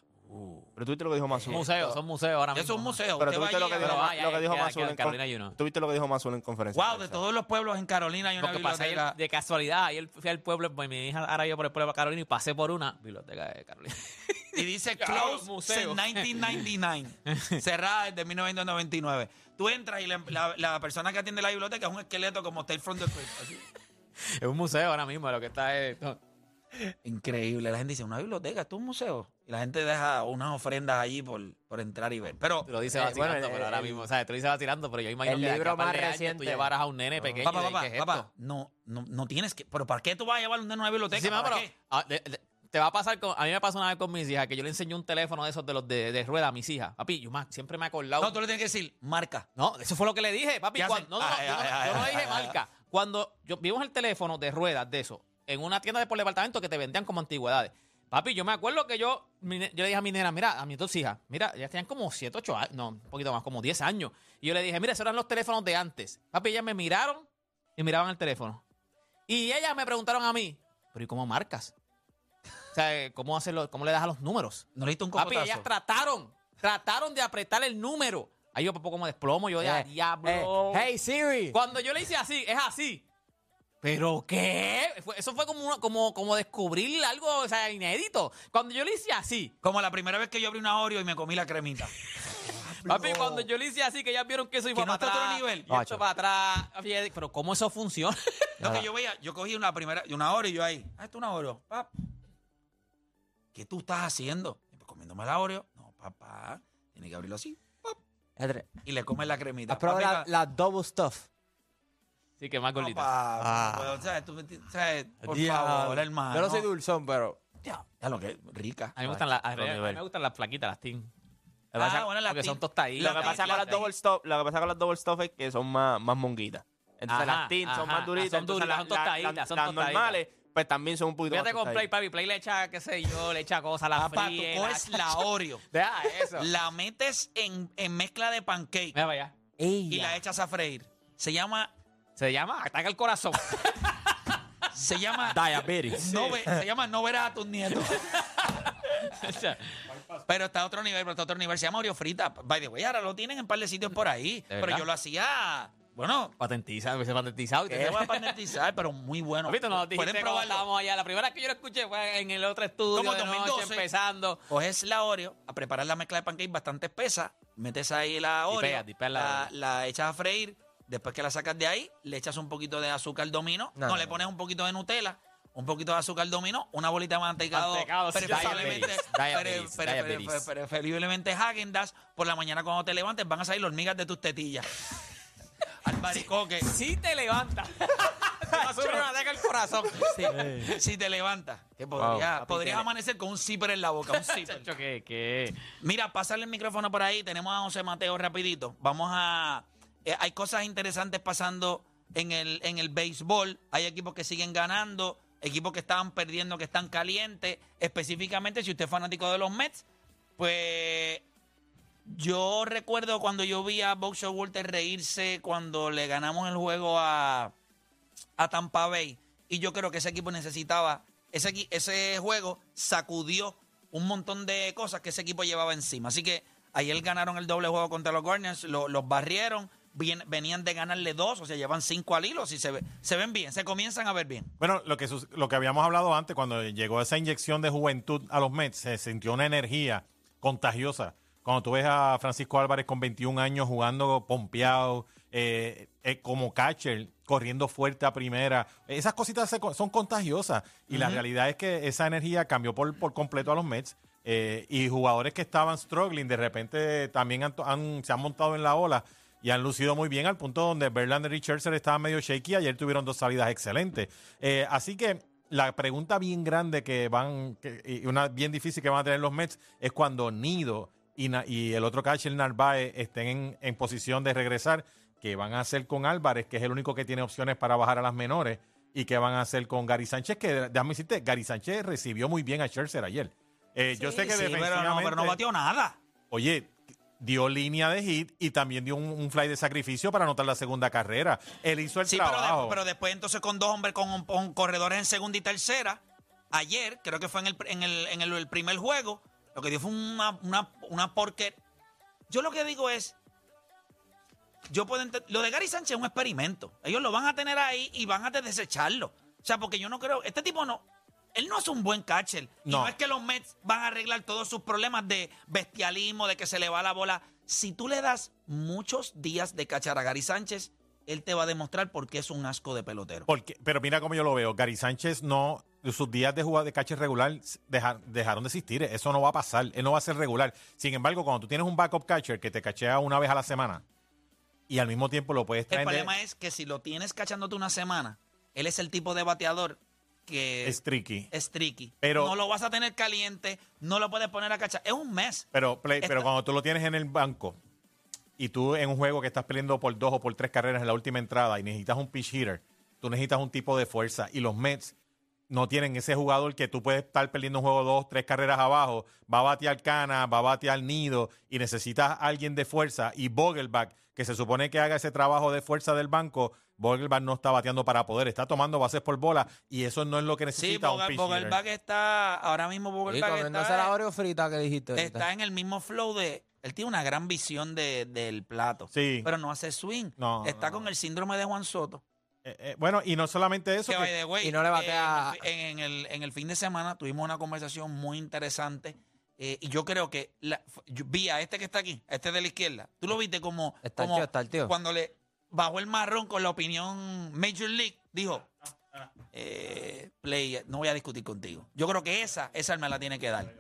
C: Pero tú viste lo que dijo Mazul.
D: museos, son museos ahora mismo.
B: eso es un museo.
C: Pero
B: usted
C: tú
B: va
C: viste lo que
B: a
C: dijo, Ma- lo que dijo Mazul en
D: Carolina
C: con-
D: y uno.
C: Tú viste lo que dijo Mazul en conferencia.
B: Wow, de todos los pueblos en Carolina hay una
D: Lo que pasa es
B: biblioteca.
D: que de casualidad, ayer fui al pueblo, pues mi hija ahora yo por el pueblo de Carolina y pasé por una biblioteca de Carolina.
B: Y dice closed
D: museo.
B: since 1999. cerrada desde 1999. Tú entras y la, la- la persona que atiende la biblioteca es un esqueleto como Tale from the Crypt. así.
D: es un museo ahora mismo, lo que está es... no.
B: Increíble. La gente dice, una biblioteca, esto es un museo. Y la gente deja unas ofrendas allí por, por entrar y ver. Pero,
D: Tú lo dices
F: Eh,
D: vacilando,
F: bueno,
D: pero
F: el-
D: ahora mismo, ¿sabes? Tú lo dices vacilando, pero yo imagino
F: el
D: que
F: libro
D: a
F: más reciente-
D: tú llevaras a un nene pequeño
B: papá, papá,
D: ¿qué es
B: papá,
D: esto?
B: no, no, no tienes que... ¿Pero para qué tú vas a llevar un nene a una biblioteca?
D: Sí, mamá,
B: ¿Para
D: pero,
B: qué?
D: ah, de- de- te va a pasar con... A mí me pasó una vez con mis hijas que yo le enseñé un teléfono de esos de los de, de rueda a mis hijas. Papi, yo siempre me he acordado...
B: No, tú le tienes que decir, marca.
D: No, eso fue lo que le dije, papi.
B: ¿Qué
D: cuando- no, no,
B: Ay,
D: yo, no,
B: ay,
D: yo no le dije
B: ay,
D: marca. Cuando yo vimos el teléfono de ruedas de eso en una tienda de por departamento que te vendían como antigüedades. Papi, yo me acuerdo que yo, yo le dije a mi nena, mira, a mis dos hijas, mira, ya tenían como 7, 8 años, no, un poquito más, como 10 años. Y yo le dije, mira, esos eran los teléfonos de antes. Papi, ellas me miraron y miraban el teléfono. Y ellas me preguntaron a mí, pero ¿y cómo marcas? O sea, ¿cómo, hacerlo, cómo le das a los números?
B: ¿No le diste un
D: Papi,
B: cocotazo?
D: ellas trataron, trataron de apretar el número. Ahí yo poco como desplomo, yo de
F: Eh,
D: diablo.
F: eh, hey Siri.
D: Cuando yo le hice así, es así. ¿Pero qué? Eso fue como, una- como, como descubrir algo o sea, inédito. Cuando yo le hice así,
B: Como la primera vez que yo abrí una Oreo y me comí la cremita.
D: papi, cuando yo le hice así, que ya vieron que eso iba
B: Que no
D: para
B: está a
D: atrás.
B: otro nivel.
D: Y esto para atrás. Pero ¿cómo eso funciona?
B: Lo que yo veía, yo cogí una primera, una Oreo y yo ahí, ah, esto es una Oreo. Pap. ¿Qué tú estás haciendo? Y pues, comiéndome la Oreo. No, papá. Tiene que abrirlo así. pap, Y le comes la cremita.
F: ¿Has probado la double stuff?
D: Sí, que más gordita.
B: no puedo, ¿sabes? Tú. Por
F: Diablo.
B: favor, hermano.
F: Yo no soy dulzón, pero...
B: Ya, ya lo que rica.
D: A mí me gustan, las- a mí- a me gustan las plaquitas, las team.
C: Lo que pasa-
B: Ah, bueno, las
D: Porque son
B: tin-
D: tostaditas.
C: Lo que pasa con las double stop, lo que pasa con las double stop es que son más, más monguitas. Entonces
D: Ajá,
C: las tin son
D: ajá,
C: más duritas.
D: son
C: entonces
D: duritas,
C: las-
D: son
C: las-
D: tostaditas, son
C: las
D: tostaditas.
C: normales, pues también son un poquito
D: Fíjate
C: más
D: con Play,
C: tostaditas.
D: papi. Play le echa, qué sé yo, le echa cosas, la
B: Papá, tú
D: fríe.
B: coges la Oreo,
D: Deja eso.
B: la metes en, en mezcla de pancake
D: Mira para allá.
B: y la echas a freír. Se llama,
D: Se llama Ataca el Corazón.
B: se llama,
F: Diabetes.
B: no, ve- se llama No verás a tus nietos. Pero está a otro nivel, pero está a otro nivel. Se llama Oreo frita. By the way, ahora lo tienen en un par de sitios por ahí. Pero
D: verdad?
B: yo lo hacía, bueno,
D: Patentizado, hubiese patentizado. y
B: que
D: te-
B: voy a patentizar, pero muy bueno.
D: Papito, nos dijiste
B: Pueden
D: cuando
B: probarlo.
D: estábamos allá. La primera vez que yo lo escuché fue en el otro estudio
B: Como
D: de noche,
B: 2012.
D: empezando.
B: Coges la Oreo, a preparar la mezcla de pancake bastante espesa, metes ahí la Oreo,
D: y pega la
B: la,
D: Oreo.
B: la echas a freír, después que la sacas de ahí, le echas un poquito de azúcar dominó, no,
F: No,
B: le pones un poquito de Nutella, un poquito de azúcar dominó, una bolita de mantecado,
D: Mantecado, sí.
B: preferiblemente,
D: Diabetes,
B: pre-
D: diabetes,
B: pre- pre-
D: diabetes.
B: pre- preferiblemente Häagen-Dazs, por la mañana cuando te levantes van a salir las hormigas de tus tetillas. Al baricoque.
D: Sí te levanta. te va a subir una ataca el corazón.
B: Sí, si te levantas. Que podría- podrías amanecer con un zipper en la boca, un zipper.
D: Que...
B: Mira, pásale el micrófono por ahí. Tenemos a José Mateo rapidito. Vamos a... eh, hay cosas interesantes pasando en el, en el béisbol. Hay equipos que siguen ganando, equipos que estaban perdiendo, que están calientes. Específicamente, si usted es fanático de los Mets, pues... Yo recuerdo cuando yo vi a Boxer Walter reírse cuando le ganamos el juego a, a Tampa Bay. Y yo creo que ese equipo necesitaba, ese, ese juego sacudió un montón de cosas que ese equipo llevaba encima. Así que ayer ganaron el doble juego contra los Guardians, lo- los barrieron, bien- venían de ganarle dos, o sea, llevan cinco al hilo, y se, ve- se ven bien, se comienzan a ver bien.
G: Bueno, lo que, lo que habíamos hablado antes, cuando llegó esa inyección de juventud a los Mets, se sintió una energía contagiosa. Cuando tú ves a Francisco Álvarez con 21 años jugando pompeado, eh, eh, como catcher, corriendo fuerte a primera, esas cositas se son contagiosas. Y la realidad es que esa energía cambió por, por completo a los Mets. eh, y jugadores que estaban struggling, de repente también han to- han- se han montado en la ola y han lucido muy bien al punto donde Verlander y Scherzer estaban medio shaky. Ayer tuvieron dos salidas excelentes. Eh, así que la pregunta bien grande que van, que- y una bien difícil que van a tener los Mets es cuando Nido y, el otro catcher Narváez estén en, en posición de regresar, que van a hacer con Álvarez, que es el único que tiene opciones para bajar a las menores, y que van a hacer con Gary Sánchez, que déjame decirte, Gary Sánchez recibió muy bien a Scherzer ayer. Eh, yo sé que
B: Sí, pero no, pero no batió nada.
G: Oye, dio línea de hit y también dio un, un fly de sacrificio para anotar la segunda carrera. Él hizo el
B: Sí, pero,
G: trabajo.
B: de- pero después entonces con dos hombres con, con corredores en segunda y tercera, ayer, creo que fue en el, en el, en el, el primer juego, lo que dio fue una, una, una porquer. Yo lo que digo es, yo puedo lo de Gary Sánchez es un experimento. Ellos lo van a tener ahí y van a desecharlo. O sea, porque yo no creo, este tipo no, él no es un buen catcher. Y
G: No.
B: es que los Mets van a arreglar todos sus problemas de bestialismo, de que se le va la bola. Si tú le das muchos días de cachar a Gary Sánchez, él te va a demostrar por qué es un asco de pelotero.
G: Porque, pero mira cómo yo lo veo. Gary Sánchez no. Sus días de jugar de catcher regular deja- dejaron de existir. Eso no va a pasar. Él no va a ser regular. Sin embargo, cuando tú tienes un backup catcher que te cachea una vez a la semana y al mismo tiempo lo puedes
B: El
G: traer de
B: problema es que si lo tienes cachándote una semana, él es el tipo de bateador que
G: es tricky.
B: es tricky.
G: Pero-
B: no lo vas a tener caliente, no lo puedes poner a cachar. Es un mes.
G: Pero, Play, pero cuando tú lo tienes en el banco y tú en un juego que estás peleando por dos o por tres carreras en la última entrada y necesitas un pitch hitter, tú necesitas un tipo de fuerza. Y los Mets no tienen ese jugador que tú puedes estar perdiendo un juego dos, tres carreras abajo, va a batear Cana, va a batear Nido y necesitas a alguien de fuerza. Y Vogelbach, que se supone que haga ese trabajo de fuerza del banco, Vogelbach no está bateando para poder, está tomando bases por bola y eso no es lo que
B: Sí,
G: necesita un
B: Vogel-
G: pitch hitter.
B: Vogelbach está, ahora mismo Vogelbach
F: comiéndose
B: está,
F: la Oreo frita que dijiste ahorita.
B: está en el mismo flow de... Él tiene una gran visión de- del plato.
G: Sí.
B: Pero no hace swing.
G: No,
B: está
G: no,
B: con el síndrome de Juan Soto.
G: Eh, eh, bueno, y no solamente eso,
B: Que,
G: que-
B: by the way,
F: y no le batea
B: eh, en, el, en el fin de semana tuvimos una conversación muy interesante eh, y yo creo que la- yo vi a este que está aquí, a este de la izquierda. Tú lo viste como,
F: Está el
B: como
F: tío, está el tío.
B: cuando le bajó el marrón con la opinión Major League, dijo, eh, play, no voy a discutir contigo. Yo creo que esa, esa me la tiene que dar.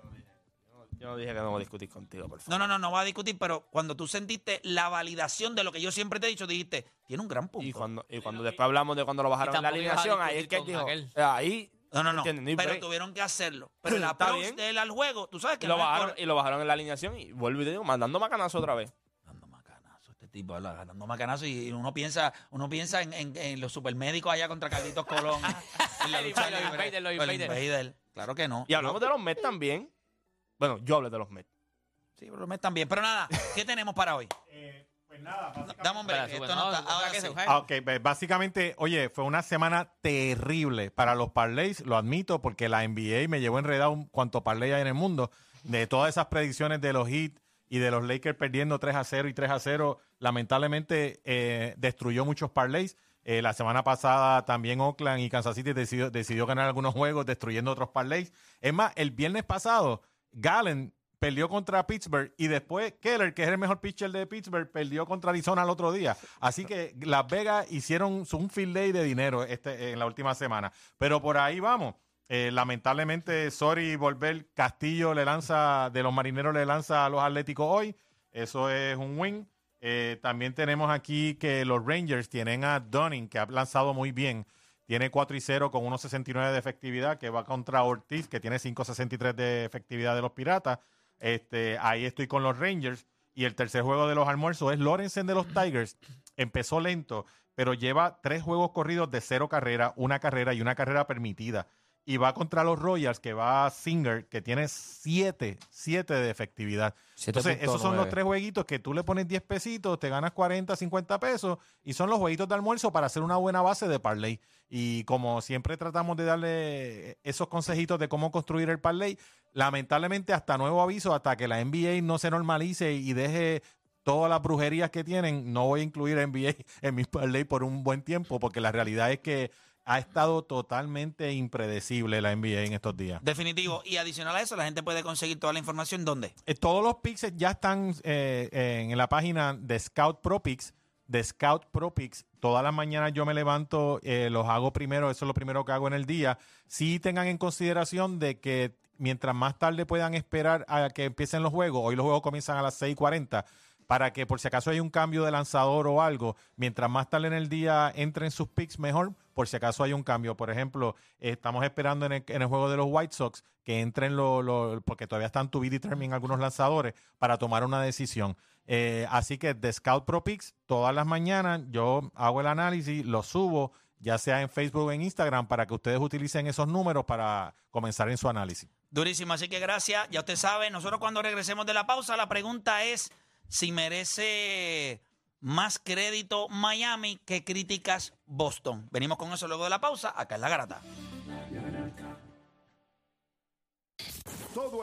C: Yo no dije que no voy a discutir contigo, por favor.
B: No, no, no, no va a discutir, pero cuando tú sentiste la validación de lo que yo siempre te he dicho, dijiste, tiene un gran punto.
C: Y cuando, y cuando después hablamos de cuando lo bajaron en la alineación, ahí es que dijo, eh, ahí
B: no, no, no. Pero tuvieron que hacerlo. Pero el approach
C: bien.
B: de él al juego, tú sabes que
C: y lo,
B: no es
C: bajaron, y lo bajaron en la alineación y vuelvo y te digo, mandando macanazo otra vez.
B: Tipo, y uno piensa, uno piensa en, en- en los supermédicos allá contra Carlitos Colón. en la
D: Los
B: lucha
D: los
B: Los
D: Invader.
B: Invader. Claro que no.
C: Y hablamos de los Mets también. Bueno, yo hablé de los Mets.
B: Sí, pero me están bien. Pero nada, ¿qué tenemos para hoy?
G: pues nada,
B: break,
D: Espera,
B: esto no
D: no,
B: está- ahora
D: ese, saque.
G: Ah, ok, pues, básicamente, oye, fue una semana terrible para los parlays, lo admito, porque la NBA me llevó enredado cuanto parlay hay en el mundo. De todas esas predicciones de los Heat y de los Lakers perdiendo 3 a 0 y 3 a 0, lamentablemente eh, destruyó muchos parlays. Eh, la semana pasada también Oakland y Kansas City decidió, decidió ganar algunos juegos destruyendo otros parlays. Es más, el viernes pasado, Gallen perdió contra Pittsburgh y después Keller, que es el mejor pitcher de Pittsburgh, perdió contra Arizona el otro día. Así que Las Vegas hicieron un field day de dinero este, en la última semana. Pero por ahí vamos. Eh, lamentablemente, sorry, volver. Castillo le lanza, de los marineros le lanza a los Atléticos hoy. Eso es un win. Eh, también tenemos aquí que los Rangers tienen a Dunning, que ha lanzado muy bien. Tiene 4 y 0 con 1.69 de efectividad, que va contra Ortiz, que tiene 5.63 de efectividad de los Piratas. Este, ahí estoy con los Rangers. Y el tercer juego de los almuerzos es Lorenzen de los Tigers. Empezó lento, pero lleva tres juegos corridos de cero carrera, una carrera y una carrera permitida. Y va contra los Royals, que va Singer, que tiene 7, 7 de efectividad. Entonces, esos son los
F: 7.9.
G: tres jueguitos que tú le pones 10 pesitos, te ganas 40, 50 pesos y son los jueguitos de almuerzo para hacer una buena base de parlay. Y como siempre tratamos de darle esos consejitos de cómo construir el parlay, lamentablemente hasta nuevo aviso, hasta que la NBA no se normalice y deje todas las brujerías que tienen, no voy a incluir NBA en mi parlay por un buen tiempo, porque la realidad es que ha estado totalmente impredecible la NBA en estos días.
B: Definitivo. Y adicional a eso, la gente puede conseguir toda la información ¿dónde?
G: Eh, todos los picks ya están eh, en la página de Scout Pro Picks. De Scout Pro Picks. Todas las mañanas yo me levanto, eh, los hago primero, eso es lo primero que hago en el día. Sí tengan en consideración de que mientras más tarde puedan esperar a que empiecen los juegos, hoy los juegos comienzan a las 6:40, para que por si acaso hay un cambio de lanzador o algo, mientras más tarde en el día entren sus picks mejor, por si acaso hay un cambio. Por ejemplo, estamos esperando en el, juego de los White Sox que entren los, los- porque todavía están to be determined algunos lanzadores para tomar una decisión. Eh, así que de Scout Pro Picks, todas las mañanas yo hago el análisis, lo subo, ya sea en Facebook o en Instagram, para que ustedes utilicen esos números para comenzar en su análisis.
B: Durísimo, así que gracias. Ya usted sabe, nosotros cuando regresemos de la pausa, la pregunta es si merece más crédito Miami que críticas Boston. Venimos con eso luego de la pausa, acá en La Garata.